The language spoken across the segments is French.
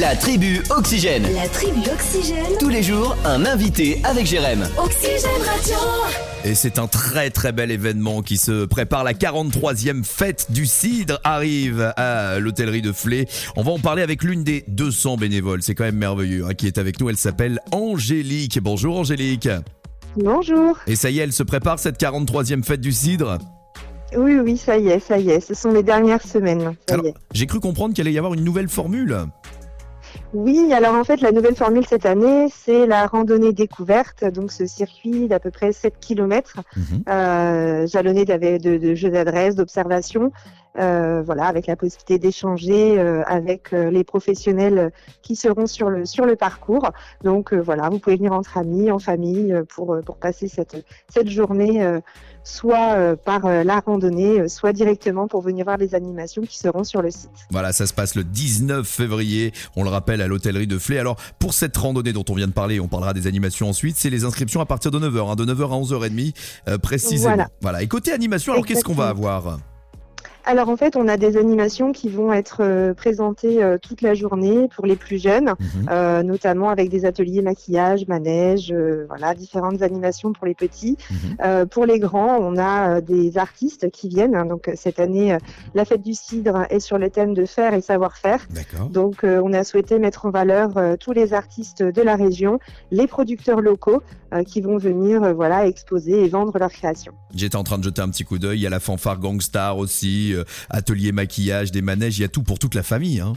La tribu Oxygène. La tribu Oxygène. Tous les jours, un invité avec Jérém. Oxygène Radio. Et c'est un très très bel événement qui se prépare. La 43e fête du cidre arrive à l'hôtellerie de Flé. On va en parler avec l'une des 200 bénévoles. C'est quand même merveilleux hein, qui est avec nous. Elle s'appelle Angélique. Bonjour Angélique. Bonjour. Et ça y est, elle se prépare cette 43e fête du cidre? Oui, oui, ça y est, ça y est. Ce sont les dernières semaines. J'ai cru comprendre qu'il allait y avoir une nouvelle formule. Oui, alors en fait, la nouvelle formule cette année, c'est la randonnée découverte. Donc, ce circuit d'à peu près 7 km, euh, jalonné d'ave- de, de jeux d'adresse, d'observation. Euh, voilà, avec la possibilité d'échanger euh, avec euh, les professionnels qui seront sur le sur le parcours. Donc euh, voilà, vous pouvez venir entre amis, en famille, pour pour passer cette cette journée, euh, soit euh, par la randonnée, soit directement pour venir voir les animations qui seront sur le site. Voilà, ça se passe le 19 février, on le rappelle, à l'hôtellerie de Flé. Alors, pour cette randonnée dont on vient de parler, on parlera des animations ensuite, c'est les inscriptions à partir de 9h, hein, de 9h à 11h30 euh, précisément. Voilà. Et côté animation, alors qu'est-ce qu'on va avoir? Alors en fait, on a des animations qui vont être euh, présentées euh, toute la journée pour les plus jeunes, Mhm. euh, notamment avec des ateliers maquillage, manège, euh, voilà, différentes animations pour les petits. Mhm. Euh, pour les grands, on a des artistes qui viennent. hein. donc cette année, la fête du cidre est sur le thème de faire et savoir-faire. D'accord. Donc on a souhaité mettre en valeur tous les artistes de la région, les producteurs locaux qui vont venir voilà exposer et vendre leurs créations. J'étais en train de jeter un petit coup d'œil, il y a la fanfare Gangstar aussi, euh, atelier maquillage, des manèges, il y a tout pour toute la famille. Hein.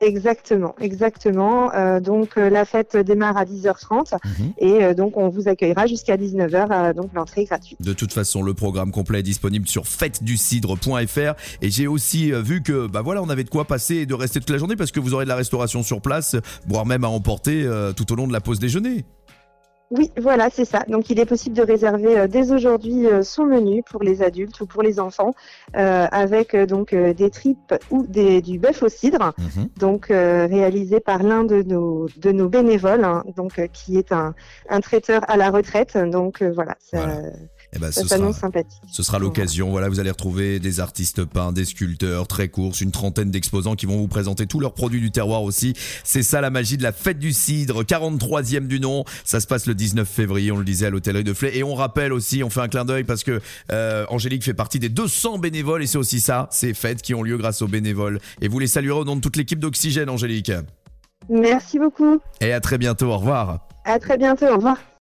Exactement, exactement. Euh, donc euh, la fête démarre à 10h30 Mhm. et euh, donc on vous accueillera jusqu'à 19h. euh, donc l'entrée est gratuite. De toute façon, le programme complet est disponible sur fêteducidre.fr et j'ai aussi vu que bah voilà, on avait de quoi passer et de rester toute la journée parce que vous aurez de la restauration sur place, voire même à emporter tout au long de la pause déjeuner. Oui, voilà, c'est ça. Donc il est possible de réserver euh, dès aujourd'hui euh, son menu pour les adultes ou pour les enfants euh, avec euh, donc euh, des tripes ou des, du bœuf au cidre. Mhm. donc euh, réalisé par l'un de nos de nos bénévoles, hein, donc euh, qui est un, un traiteur à la retraite. Donc euh, voilà, ça, Voilà. Eh ben, ça ce sera, s'annonce sympathique. ce sera l'occasion. Voilà, vous allez retrouver des artistes peints, des sculpteurs, très courses, une trentaine d'exposants qui vont vous présenter tous leurs produits du terroir aussi. C'est ça la magie de la fête du cidre, 43e du nom. Ça se passe le 19 février, on le disait à l'hôtellerie de Flé. Et on rappelle aussi, on fait un clin d'œil parce que euh, Angélique fait partie des 200 bénévoles et c'est aussi ça, ces fêtes qui ont lieu grâce aux bénévoles. Et vous les saluerez au nom de toute l'équipe d'Oxygène, Angélique. Merci beaucoup. Et à très bientôt. Au revoir. À très bientôt. Au revoir.